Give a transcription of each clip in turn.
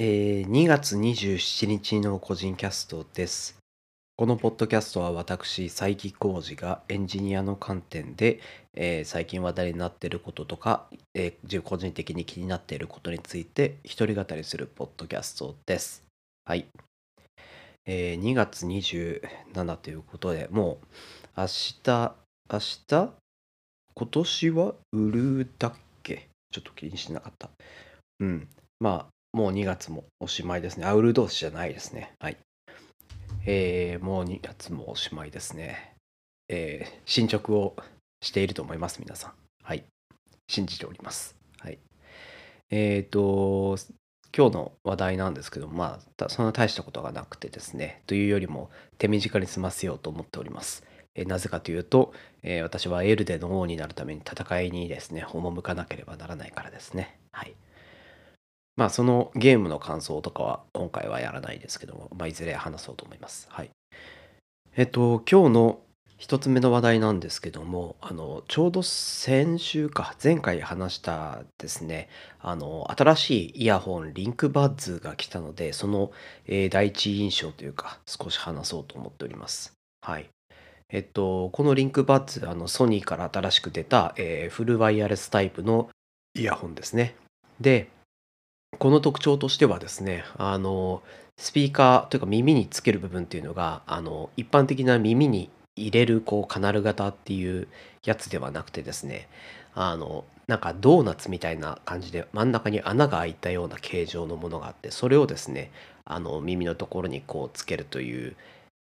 えー2月27日の個人キャストです。このポッドキャストは私、佐伯浩二がエンジニアの観点で、えー最近話題になっていることとか、えー個人的に気になっていることについて一人語りするポッドキャストです。はい。えー2月27ということで、もう明日、明日？今年は売るだっけ？ちょっと気にしてなかった。うん。まあ、もう2月もおしまいですね。あ、売る同士じゃないですね。はい。えーもう2月もおしまいですね。えー進捗をしていると思います、皆さん。はい。信じております。はい。えっ、と、今日の話題なんですけど、まあ、そんな大したことがなくてですね、というよりも手短に済ませようと思っております。えなぜかというと、え私はエルデの王になるために戦いにですね、赴かなければならないからですね。はい。まあ、そのゲームの感想とかは今回はやらないですけども、まあ、いずれ話そうと思います。はい。えっと、今日の一つ目の話題なんですけども、あの、ちょうど先週か、前回話したですね、あの、新しいイヤホン、リンクバッズが来たので、その、えー第一印象というか、少し話そうと思っております。はい。えっと、このリンクバッズ、あの、ソニーから新しく出た、えーフルワイヤレスタイプのイヤホンですね。で、この特徴としてはですね、あの、スピーカーというか耳につける部分っていうのが、あの、一般的な耳に入れるこうカナル型っていうやつではなくてですね、あの、なんかドーナツみたいな感じで真ん中に穴が開いたような形状のものがあって、それをですね、あの耳のところにこうつけるという、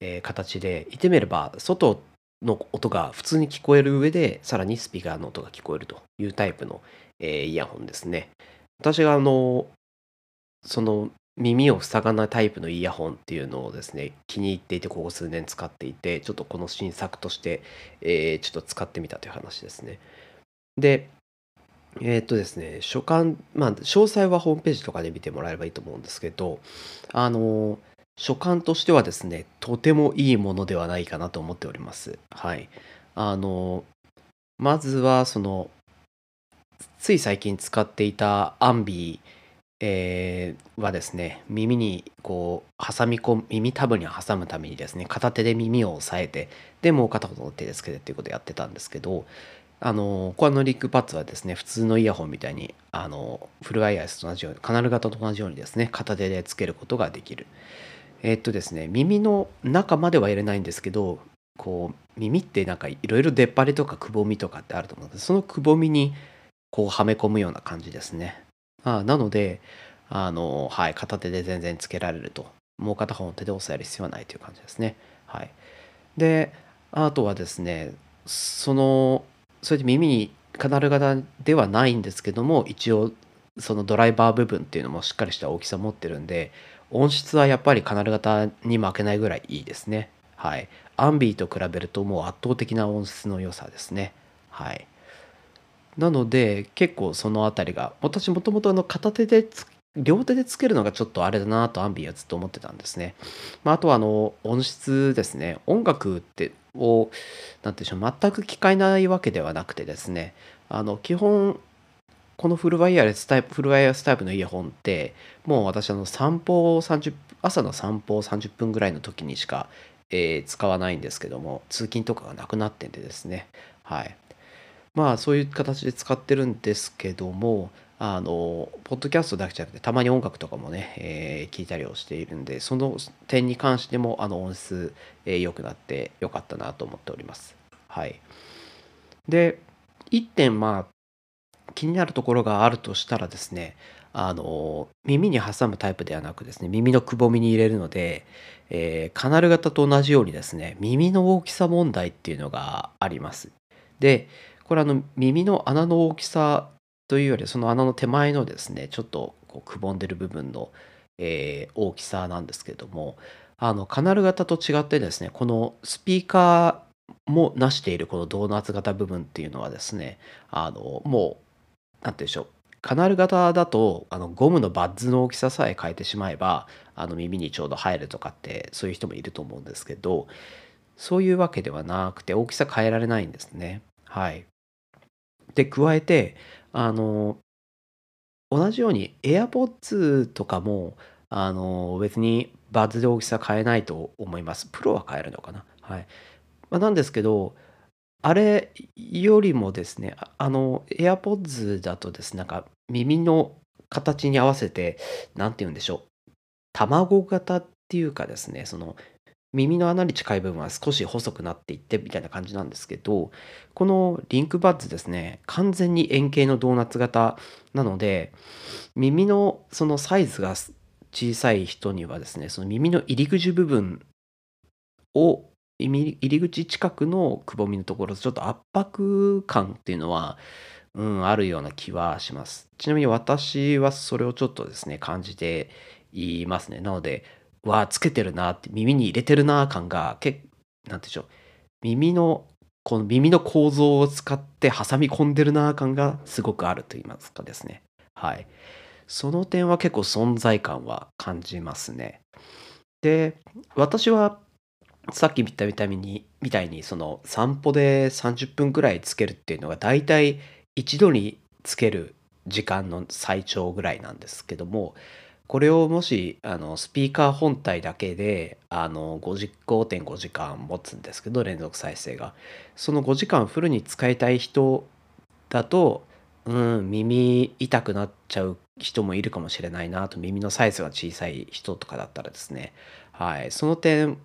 えー形で、言ってみれば外の音が普通に聞こえる上で、さらにスピーカーの音が聞こえるというタイプの、えーイヤホンですね。私があのその耳を塞がないタイプのイヤホンっていうのをですね気に入っていてここ数年使っていてちょっとこの新作として、えーちょっと使ってみたという話ですね。でえーっとですね書簡まあ詳細はホームページとかで見てもらえればいいと思うんですけどあの書簡としてはですねとてもいいものではないかなと思っております。はい。あのまずはそのつい最近使っていたアンビーえはですね耳にこう挟み込耳たぶに挟むためにですね片手で耳を押さえてでもう片方の手でつけてっていうことをやってたんですけどあのこのリックパッツはですね普通のイヤホンみたいにあのフルワイヤレスと同じようにカナル型と同じようにですね片手でつけることができる。えっとですね耳の中までは入れないんですけどこう耳ってなんかいろいろ出っ張りとかくぼみとかってあると思うのでそのくぼみにこうはめ込むような感じですね。あなのであの、はい、片手で全然つけられると。もう片方の手で押さえる必要はないという感じですね。はい。であとはですねそのそれで耳にカナル型ではないんですけども一応そのドライバー部分っていうのもしっかりした大きさ持ってるんで音質はやっぱりカナル型に負けないぐらいいいですね。はい。アンビーと比べるともう圧倒的な音質の良さですね。はい。なので結構そのあたりが私もともとあの片手で両手でつけるのがちょっとあれだなとアンビはずっと思ってたんですね。まあ、あとはあの音質ですね。音楽ってをなんていうんでしょう全く聞かないわけではなくてですね。あの基本このフルワイヤレスタイプフルワイヤレスタイプのイヤホンってもう私あの散歩を30朝の散歩を30分ぐらいの時にしか、えー使わないんですけども通勤とかがなくなってんでですね。はい。まあそういう形で使ってるんですけどもあのポッドキャストだけじゃなくてたまに音楽とかもね、えー聞いたりをしているんでその点に関してもあの音質良、えーくなってよかったなと思っております。はい。で1点まあ気になるところがあるとしたらですねあの耳に挟むタイプではなくですね耳のくぼみに入れるので、えーカナル型と同じようにですね耳の大きさ問題っていうのがあります。でこれあの耳の穴の大きさというよりその穴の手前のですねちょっとこうくぼんでる部分の、えー大きさなんですけどもあのカナル型と違ってですねこのスピーカーもなしているこのドーナツ型部分っていうのはですねあのもう何て言うんでしょうカナル型だとあのゴムのバッズの大きささえ変えてしまえばあの耳にちょうど入るとかってそういう人もいると思うんですけどそういうわけではなくて大きさ変えられないんですね。はい。で加えてあの同じように AirPods とかも、あの、別にバズで大きさ変えないと思います。プロは変えるのかな。はい。まあ、なんですけど、あれよりもですね、あの、AirPods だとですね、なんか耳の形に合わせて、何て言うんでしょう、卵型っていうかですね、その耳の穴に近い部分は少し細くなっていってみたいな感じなんですけど、このリンクバッズですね、完全に円形のドーナツ型なので、耳のそのサイズが小さい人にはですね、その耳の入り口部分を入り口近くのくぼみのところちょっと圧迫感っていうのは、うん、あるような気はします。ちなみに私はそれをちょっとですね、感じていますね。なので、わあ、つけてるなって、耳に入れてるな感が、けなんてでしょう、耳の、この耳の構造を使って挟み込んでるな感がすごくあると言いますかですね。はい。その点は結構存在感は感じますね。で、私はさっき言ったみたいに、みたいにその散歩で30分くらいつけるっていうのが大体一度につける時間の最長ぐらいなんですけども、これをもしあのスピーカー本体だけであの5.5時間持つんですけど連続再生が。その5時間フルに使いたい人だとうん耳痛くなっちゃう人もいるかもしれないなと。耳のサイズが小さい人とかだったらですね。はい。その点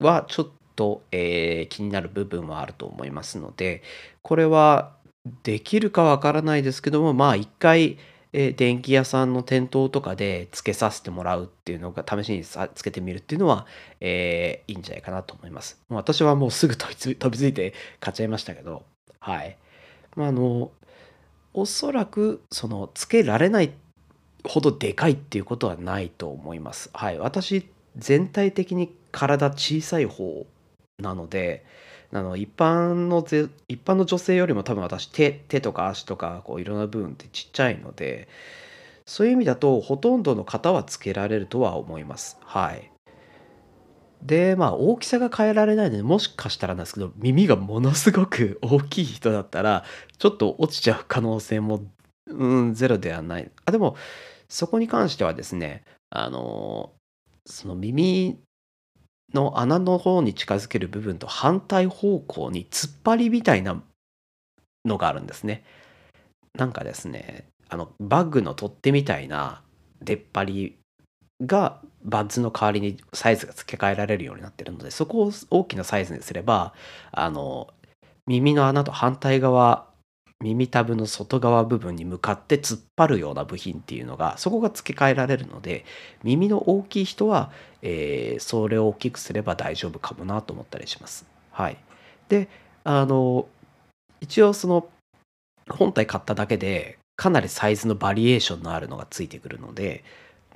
はちょっと、えー、気になる部分はあると思いますのでこれはできるかわからないですけどもまあ一回え電気屋さんの店頭とかでつけさせてもらうっていうのが試しにさつけてみるっていうのは、えー、いいんじゃないかなと思います。もう私はもうすぐ飛びつ飛びついて買っちゃいましたけど、はい。まあ、あの、おそらくそのつけられないほどでかいっていうことはないと思います。はい。私全体的に体小さい方なので、あの一般のぜ一般の女性よりも多分私手手とか足とかこういろんな部分ってちっちゃいのでそういう意味だとほとんどの方はつけられるとは思います。はい。でまあ大きさが変えられないのでもしかしたらなんですけど耳がものすごく大きい人だったらちょっと落ちちゃう可能性もうんゼロではない。あでもそこに関してはですねあのその耳の穴の方に近づける部分と反対方向に突っ張りみたいなのがあるんですね。なんかですね、あのバッグの取っ手みたいな出っ張りがバッズの代わりにサイズが付け替えられるようになってるのでそこを大きなサイズにすればあの耳の穴と反対側耳たぶの外側部分に向かって突っ張るような部品っていうのがそこが付け替えられるので耳の大きい人は、えー、それを大きくすれば大丈夫かもなと思ったりします。はい、であの一応その本体買っただけでかなりサイズのバリエーションのあるのがついてくるので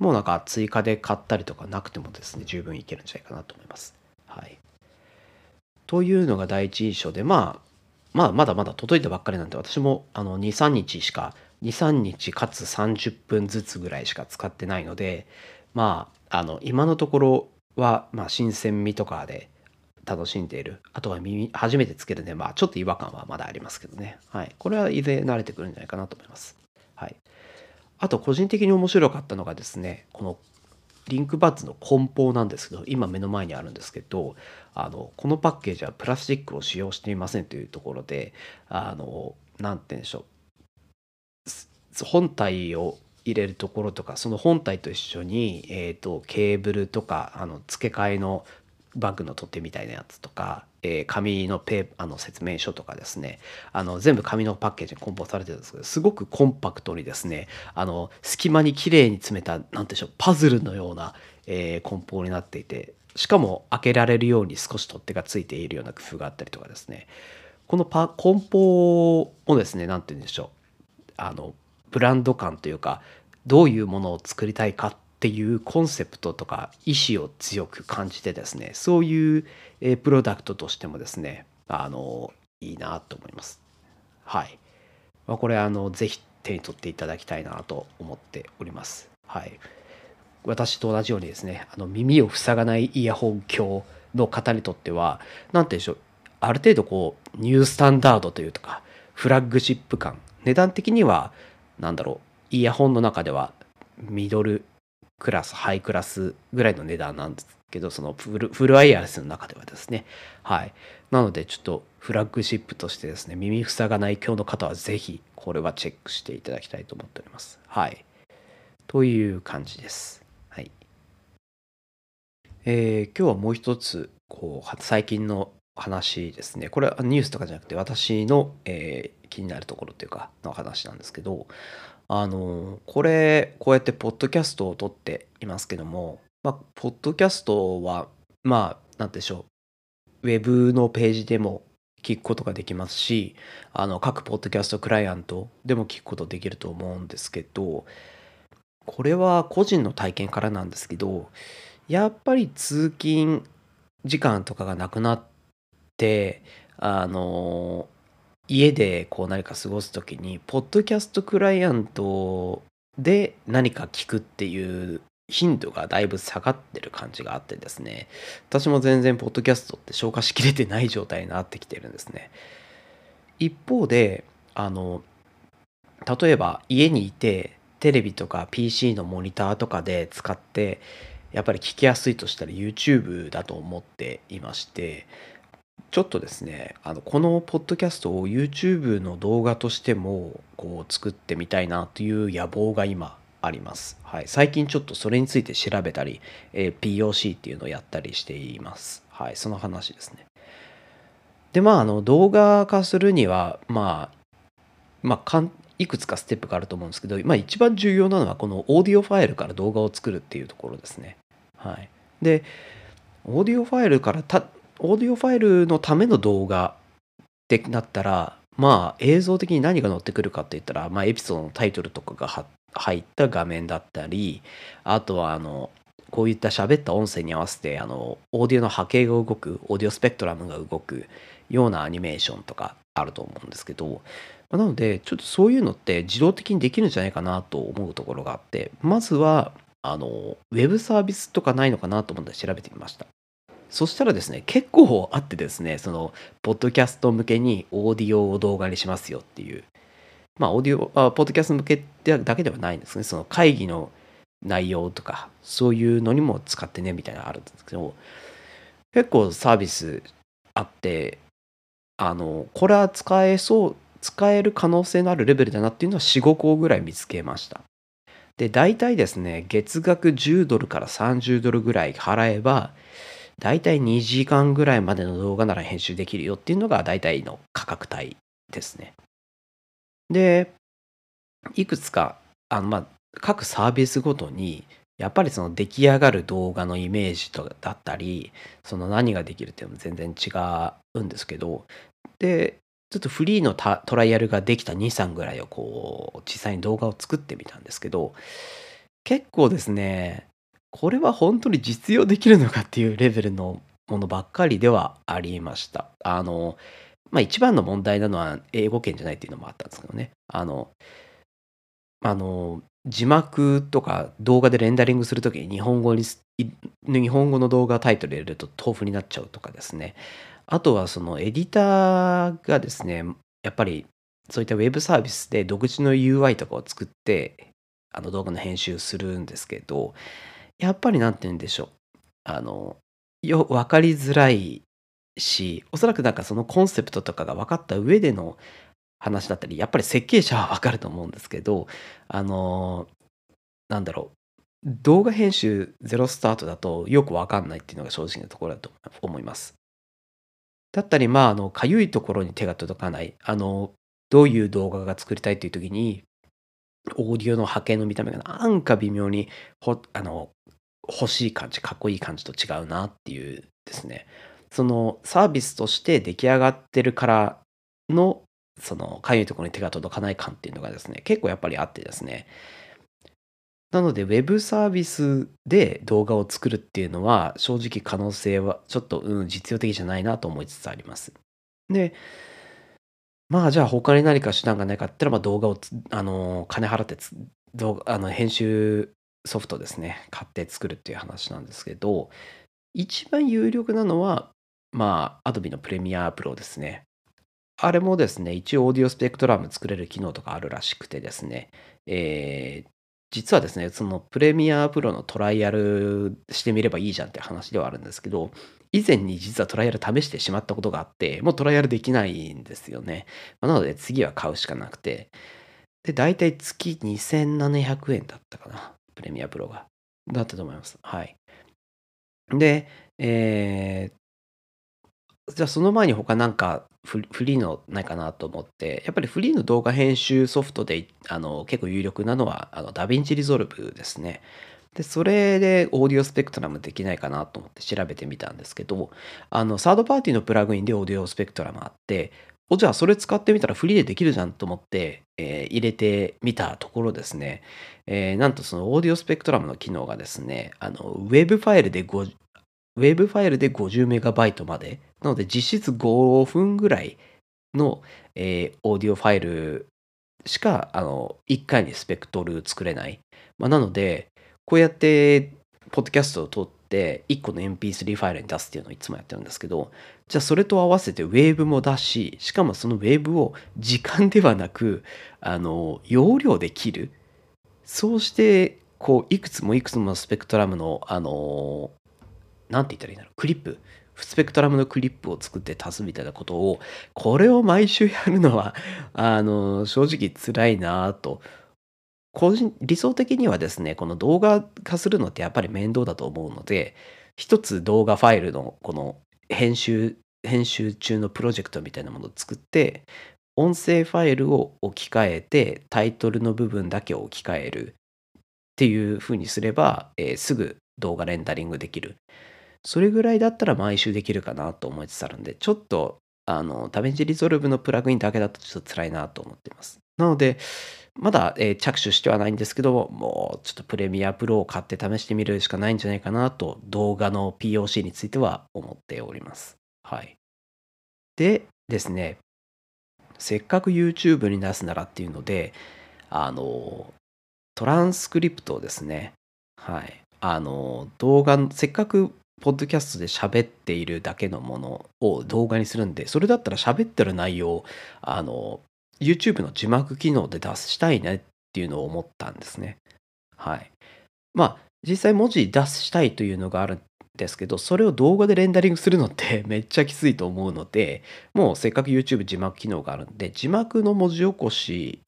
もうなんか追加で買ったりとかなくてもですね十分いけるんじゃないかなと思います。はい、というのが第一印象でまあまあ、まだまだ届いたばっかりなんで、私もあの2、3日しか、2、3日かつ30分ずつぐらいしか使ってないので、まあ、あの、今のところは、まあ、新鮮味とかで楽しんでいる。あとは耳、初めてつけるんで、まあ、ちょっと違和感はまだありますけどね。はい。これはいずれ慣れてくるんじゃないかなと思います。はい。あと、個人的に面白かったのがですね、このリンクバッズの梱包なんですけど今目の前にあるんですけどあのこのパッケージはプラスチックを使用していませんというところであの何て言うんでしょう。本体を入れるところとかその本体と一緒に、えーと、ケーブルとかあの付け替えのバッグの取っ手みたいなやつとか、えー、紙のペーあの説明書とかですね。あの全部紙のパッケージに梱包されてるんですけどすごくコンパクトにですね。あの隙間にきれいに詰めた何でしょうパズルのような、えー、梱包になっていてしかも開けられるように少し取っ手がついているような工夫があったりとかですね。このパ梱包をですね何て言うんでしょう。あのブランド感というかどういうものを作りたいかっっていうコンセプトとか意思を強く感じてですねそういう、プロダクトとしてもですねあのいいなと思います。はい、まあ、これあのぜひ手に取っていただきたいなと思っております。はい。私と同じようにですねあの耳を塞がないイヤホン鏡の方にとっては何て言うんでしょうある程度こうニュースタンダードというとかフラッグシップ感値段的には何だろうイヤホンの中ではミドルクラス、ハイクラスぐらいの値段なんですけど、そのフルフルワイヤレスの中ではですね。はい。なので、ちょっとフラッグシップとしてですね、耳塞がない今日の方はぜひ、これはチェックしていただきたいと思っております。はい。という感じです。はい。えー、今日はもう一つ、こう、最近の話ですね。これはニュースとかじゃなくて、私の、えー、気になるところっていうか、の話なんですけど、あの、これ、こうやってポッドキャストを撮っていますけども、まあ、ポッドキャストは、まあ、なんでしょう、ウェブのページでも聞くことができますし、あの、各ポッドキャストクライアントでも聞くことできると思うんですけど、これは個人の体験からなんですけど、やっぱり通勤時間とかがなくなって、あの、家でこう何か過ごす時にポッドキャストクライアントで何か聞くっていう頻度がだいぶ下がってる感じがあってですね私も全然ポッドキャストって消化しきれてない状態になってきてるんですね。一方であの例えば家にいてテレビとか PC のモニターとかで使ってやっぱり聞きやすいとしたら YouTube だと思っていましてちょっとですねあのこのポッドキャストを YouTube の動画としてもこう作ってみたいなという野望が今あります、はい、最近ちょっとそれについて調べたり、えー、POC っていうのをやったりしています。はい。その話ですね。でまああの動画化するにはまあまあかんいくつかステップがあると思うんですけど、まあ、一番重要なのはこのオーディオファイルから動画を作るっていうところですね。はい、でオーディオファイルからたオーディオファイルのための動画ってなったら、まあ映像的に何が載ってくるかって言ったら、まあエピソードのタイトルとかが入った画面だったり、あとはあの、こういった喋った音声に合わせて、あの、オーディオの波形が動く、オーディオスペクトラムが動くようなアニメーションとかあると思うんですけど、なので、ちょっとそういうのって自動的にできるんじゃないかなと思うところがあって、まずは、あの、ウェブサービスとかないのかなと思って調べてみました。そしたらですね、結構あってですね、その、ポッドキャスト向けにオーディオを動画にしますよっていう。まあ、オーディオ、あポッドキャスト向けだけではないんですね。その会議の内容とか、そういうのにも使ってね、みたいなのあるんですけど、結構サービスあって、あの、これは使えそう、使える可能性のあるレベルだなっていうのは4、5個ぐらい見つけました。で、大体ですね、月額10ドルから30ドルぐらい払えば、大体2時間ぐらいまでの動画なら編集できるよっていうのが大体の価格帯ですね。で、いくつか、あの、まあ、各サービスごとに、やっぱりその出来上がる動画のイメージとだったり、その何ができるっていうのも全然違うんですけど、で、ちょっとフリーのトライアルができた2、3ぐらいをこう、実際に動画を作ってみたんですけど、結構ですね、これは本当に実用できるのかっていうレベルのものばっかりではありました。あの、まあ一番の問題なのは英語圏じゃないっていうのもあったんですけどね。あの、あの、字幕とか動画でレンダリングするときに日本語に、日本語の動画タイトル入れると豆腐になっちゃうとかですね。あとはそのエディターがですね、やっぱりそういったウェブサービスで独自の UI とかを作ってあの動画の編集するんですけど、やっぱりなんて言うんでしょう。あの、よ、分かりづらいし、おそらくなんかそのコンセプトとかが分かった上での話だったり、やっぱり設計者は分かると思うんですけど、あの、なんだろう。動画編集ゼロスタートだとよく分かんないっていうのが正直なところだと思います。だったり、まあ、あの、かゆいところに手が届かない、あの、どういう動画が作りたいっていう時に、オーディオの波形の見た目がなんか微妙にほあの欲しい感じかっこいい感じと違うなっていうですね。そのサービスとして出来上がってるからのそのかゆいところに手が届かない感っていうのがですね結構やっぱりあってですね。なのでウェブサービスで動画を作るっていうのは正直可能性はちょっと、うん、実用的じゃないなと思いつつあります。でまあじゃあ他に何か手段がないかって言ったら、動画をあの金払って動画あの編集ソフトですね、買って作るっていう話なんですけど、一番有力なのは、まあ、Adobe のプレミアプロですね。あれもですね、一応オーディオスペクトラム作れる機能とかあるらしくてですね、えー実はですね、そのプレミアプロのトライアルしてみればいいじゃんって話ではあるんですけど、以前に実はトライアル試してしまったことがあって、もうトライアルできないんですよね。なので次は買うしかなくて。で、大体月2700円だったかな。プレミアプロが。だったと思います。はい。で、えー、じゃあその前に他なんかフリーのないかなと思って、やっぱりフリーの動画編集ソフトであの結構有力なのはあの DaVinci Resolve ですね。で、それでオーディオスペクトラムできないかなと思って調べてみたんですけど、あの、サードパーティーのプラグインでオーディオスペクトラムあって、お、じゃあそれ使ってみたらフリーでできるじゃんと思って、えー、入れてみたところですね、えー、なんとそのオーディオスペクトラムの機能がですね、あの、ウェーブファイルで5、ウェーブファイルで 50MB まで、なので実質5分ぐらいの、えー、オーディオファイルしか、あの、1回にスペクトル作れない。まあ、なので、こうやって、ポッドキャストを撮って、1個の MP3 ファイルに出すっていうのをいつもやってるんですけど、じゃあそれと合わせてウェーブも出し、しかもそのウェーブを時間ではなく、あの、容量で切る。そうして、こう、いくつもいくつものスペクトラムの、あの、なんて言ったらいいんだろう、クリップ。スペクトラムのクリップを作って足すみたいなことを、これを毎週やるのは、あの、正直辛いなと個人、理想的にはですね、この動画化するのってやっぱり面倒だと思うので、一つ動画ファイルのこの編集、編集中のプロジェクトみたいなものを作って、音声ファイルを置き換えて、タイトルの部分だけを置き換えるっていう風にすれば、えー、すぐ動画レンダリングできる。それぐらいだったら毎週できるかなと思いつつあるんで、ちょっと、あの、ダメンジリゾルブのプラグインだけだとちょっと辛いなと思ってます。なので、まだ、えー、着手してはないんですけども、うちょっとプレミアプロを買って試してみるしかないんじゃないかなと、動画の POC については思っております。はい。でですね、せっかく YouTube に出すならっていうので、あの、トランスクリプトをですね、はい。あの、動画、せっかくポッドキャストで喋っているだけのものを動画にするんで、それだったら喋ってる内容を、あの、YouTube の字幕機能で出したいねっていうのを思ったんですね。はい。まあ、実際文字出したいというのがあるんですけど、それを動画でレンダリングするのって めっちゃきついと思うので、もうせっかく YouTube 字幕機能があるんで、字幕の文字起こし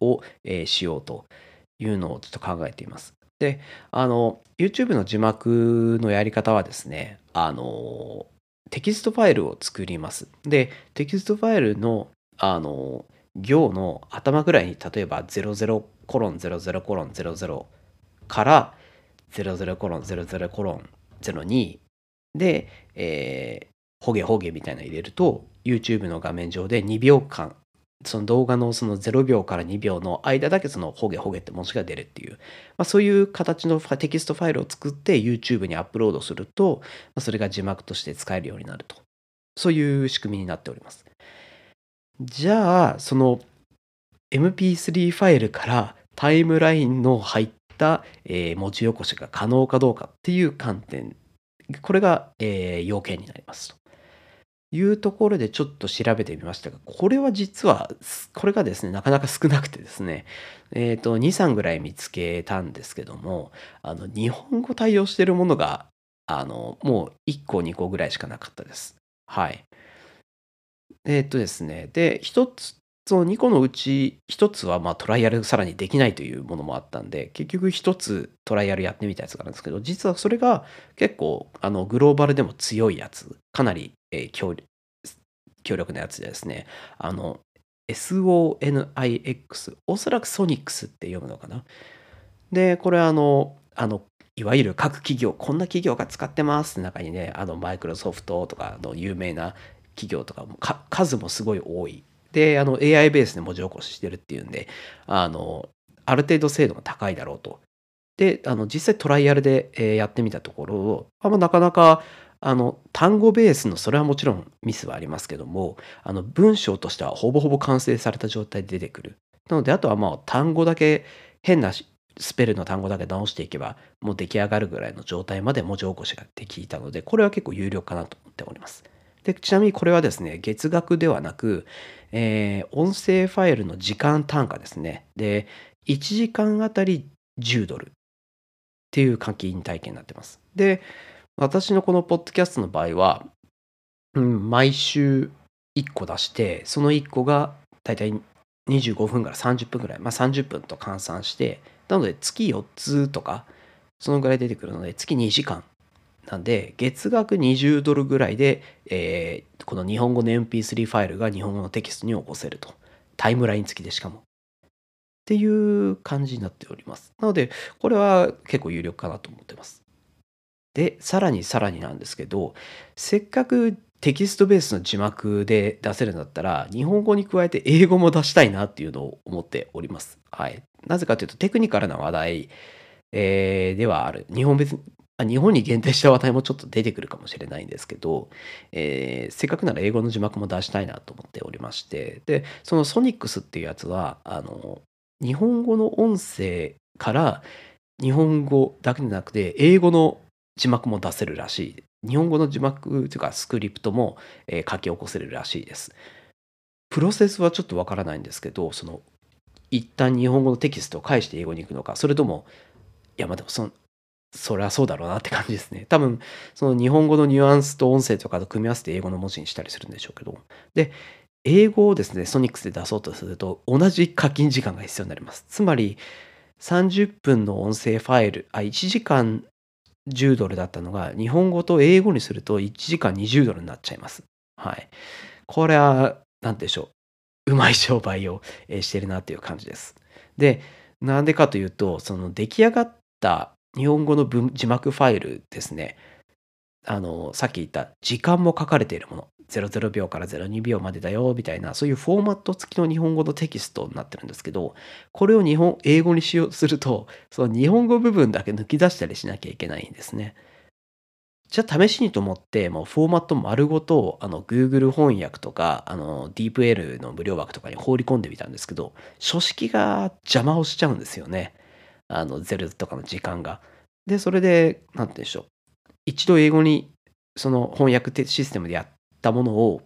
を、えー、しようというのをちょっと考えています。で、あの、YouTube の字幕のやり方はですね、あの、テキストファイルを作ります。で、テキストファイルのあの行の頭ぐらいに例えば00コロン00コロン00から00コロン00コロン02で、えー、ホゲホゲみたいなの入れると YouTube の画面上で2秒間その動画のその0秒から2秒の間だけそのホゲホゲって文字が出るっていう、まあ、そういう形のテキストファイルを作って YouTube にアップロードすると、まあ、それが字幕として使えるようになると。そういう仕組みになっております。じゃあ、その MP3 ファイルからタイムラインの入った、え、文字起こしが可能かどうかっていう観点、これが、え、要件になりますと。いうところでちょっと調べてみましたが、これは実は、これがですね、なかなか少なくてですね、えっ、ー、と、2、3ぐらい見つけたんですけども、あの、日本語対応してるものが、あの、もう1個、2個ぐらいしかなかったです。はい。えーっとですね、で、1つ、その2個のうち1つはまトライアルさらにできないというものもあったんで、結局1つトライアルやってみたやつがあるんですけど、実はそれが結構あのグローバルでも強いやつ、かなり、え強強力なやつでですね、あの、SONIX、おそらくソニックスって読むのかな。で、これあの、あの、いわゆる各企業、こんな企業が使ってますって中にね、あの、マイクロソフトとかの有名な企業とかも数もすごい多い。で、あの AI ベースで文字起こししてるっていうんで、あの、ある程度精度が高いだろうと。で、あの実際トライアルで、えやってみたところ、あま、なかなかあの単語ベースのそれはもちろんミスはありますけどもあの文章としてはほぼほぼ完成された状態で出てくるなのであとはまあ単語だけ変なスペルの単語だけ直していけばもう出来上がるぐらいの状態まで文字起こしができたのでこれは結構有力かなと思っておりますでちなみにこれはですね、月額ではなく、えー、音声ファイルの時間単価ですね。で、1時間あたり10ドルっていう課金体験になってます。で、私のこのポッドキャストの場合は、うん、毎週1個出して、その1個がだいたい25分から30分ぐらい、まあ30分と換算して、なので月4つとか、そのぐらい出てくるので、月2時間。なんで、月額20ドルぐらいで、えー、この日本語の MP3 ファイルが日本語のテキストに起こせると。タイムライン付きでしかも。っていう感じになっております。なので、これは結構有力かなと思ってます。で、さらにさらになんですけど、せっかくテキストベースの字幕で出せるんだったら、日本語に加えて英語も出したいなっていうのを思っております。はい。なぜかというと、テクニカルな話題、えー、ではある。日本日本に限定した話題もちょっと出てくるかもしれないんですけど、えー、せっかくなら英語の字幕も出したいなと思っておりまして、で、そのソニックスっていうやつは、あの、日本語の音声から日本語だけでなくて、英語の字幕も出せるらしい。日本語の字幕というかスクリプトも、えー、書き起こせるらしいです。プロセスはちょっとわからないんですけど、その一旦日本語のテキストを返して英語に行くのか、それとも、いやまあでもそそりゃそうだろうなって感じですね。多分、その日本語のニュアンスと音声とかと組み合わせて英語の文字にしたりするんでしょうけど。で、英語をですね、ソニックスで出そうとすると、同じ課金時間が必要になります。つまり、30分の音声ファイル、あ、1時間10ドルだったのが、日本語と英語にすると1時間20ドルになっちゃいます。はい。これは、何でしょう。うまい商売をしてるなっていう感じです。で、なんでかというと、その出来上がった日本語の字幕ファイルですね。あの、さっき言った時間も書かれているもの。00秒から02秒までだよみたいなそういうフォーマット付きの日本語のテキストになってるんですけどこれを日本英語にしようとするとその日本語部分だけ抜き出したりしなきゃいけないんですね。じゃあ試しにと思ってもうフォーマット丸ごとあの Google 翻訳とかあの DeepL の無料枠とかに放り込んでみたんですけど書式が邪魔をしちゃうんですよね。あのゼルとかの時間が。でそれで何て言うんでしょう一度英語にその翻訳システムでやっったものを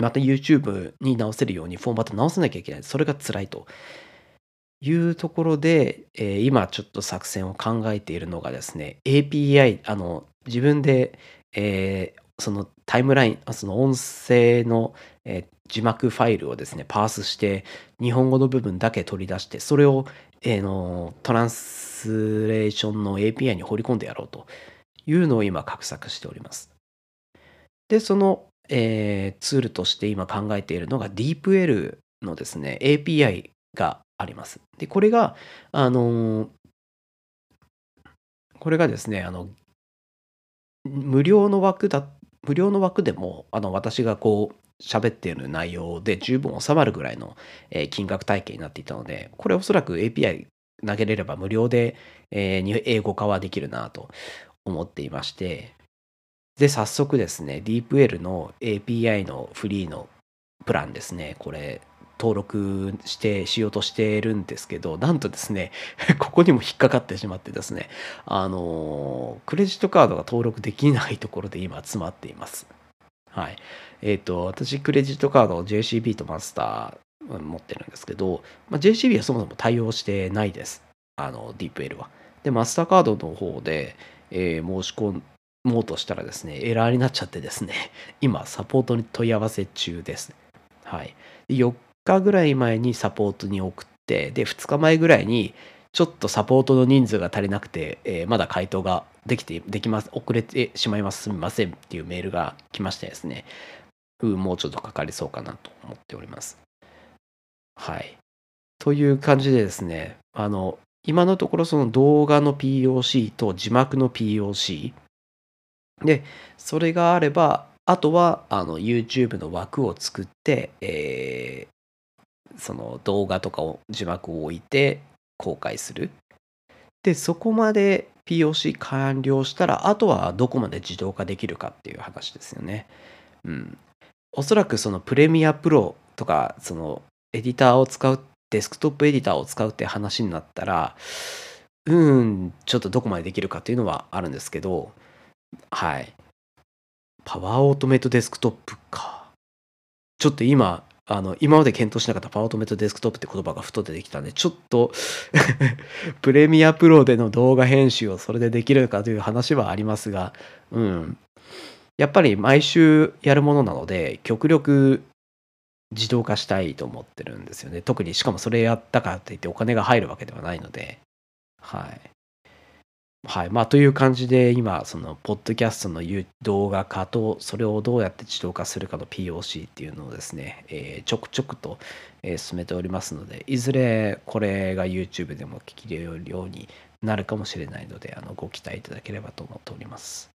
また YouTube に直せるようにフォーマット直さなきゃいけない。それが辛いというところで、えー、今ちょっと作戦を考えているのがですね、API、あの、自分で、えー、そのタイムライン、その音声の、えー、字幕ファイルをですね、パースして、日本語の部分だけ取り出して、それを、えー、のトランスレーションの API に放り込んでやろうというのを今画策しております。で、その、えー、ツールとして今考えているのが DeepL のですね、API があります。で、これが、あのー、これがですね、あの、無料の枠だった、無料の枠でも、あの、私がこう、喋っている内容で十分収まるぐらいの、金額体系になっていたので、これおそらく API 投げれれば無料で、英語化はできるなと思っていまして、で、早速ですね、DeepL の API のフリーのプランですね、これ、登録してしようとしてるんですけど、なんとですね、ここにも引っかかってしまってですね、あの、クレジットカードが登録できないところで今詰まっています。はい。えっ、ー、と、私、クレジットカードを JCB とマスター持ってるんですけど、まあ、JCB はそもそも対応してないです。あの、DeepL は。で、マスターカードの方で、えー、申し込もうとしたらですね、エラーになっちゃってですね、今、サポートに問い合わせ中です。はい。4日ぐらい前にサポートに送って、で、2日前ぐらいに、ちょっとサポートの人数が足りなくて、えー、まだ回答ができて、できます、遅れてしまいます、すみませんっていうメールが来ましてですね、う、もうちょっとかかりそうかなと思っております。はい。という感じでですね、あの、今のところその動画の POC と字幕の POC、で、それがあれば、あとはあの YouTube の枠を作って、え、その動画とかを字幕を置いて公開する。で、そこまで POC 完了したら、あとはどこまで自動化できるかっていう話ですよね。うん。おそらくそのプレミアプロとか、そのエディターを使う、デスクトップエディターを使うって話になったら、うん、ちょっとどこまでできるかっていうのはあるんですけど、はい。パワーオートメイトデスクトップか。ちょっと今、あの、今まで検討しなかったパワートメイトデスクトップって言葉がふと出てきたんで、ちょっと プレミアプロでの動画編集をそれでできるかという話はありますが、うん。やっぱり毎週やるものなので、極力自動化したいと思ってるんですよね。特にしかもそれやったからといってお金が入るわけではないので、はい。はい。まあ、という感じで、今、その、ポッドキャストの動画化と、それをどうやって自動化するかの POC っていうのをですね、えー、ちょくちょくと、えー、進めておりますので、いずれこれが YouTube でも聞きれるようになるかもしれないので、あのご期待いただければと思っております。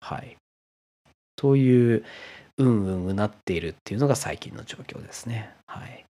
はい。という、うんうんうなっているっていうのが最近の状況ですね。はい。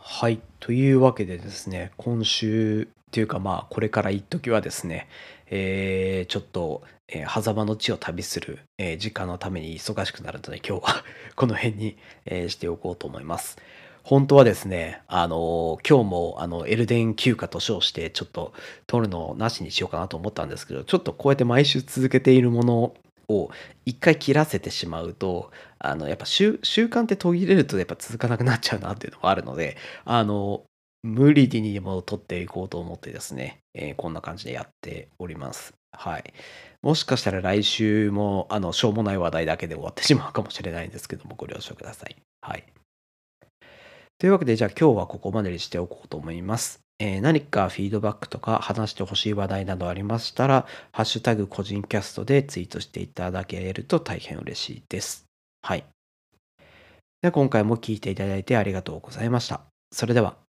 はい。というわけでですね、今週っていうかまあ、これから一時はですね、えー、ちょっと、えー、狭間の地を旅する、えー、時間のために忙しくなるので、今日は この辺に、えー、しておこうと思います。本当はですね、あの今日もあのエルデン休暇と称して、ちょっと撮るのなしにしようかなと思ったんですけど、ちょっとこうやって毎週続けているものを一回切らせてしまうと、あの、やっぱ習習慣って途切れるとやっぱ続かなくなっちゃうなっていうのがあるので、あの、無理にも取っていこうと思ってですね、えー、こんな感じでやっております。はい。もしかしたら来週も、あの、しょうもない話題だけで終わってしまうかもしれないんですけども、ご了承ください。はい。というわけで、じゃあ今日はここまでにしておこうと思います。えー、何かフィードバックとか話してほしい話題などありましたら、ハッシュタグ個人キャストでツイートしていただけると大変嬉しいです。はい。では今回も聞いていただいてありがとうございました。それでは。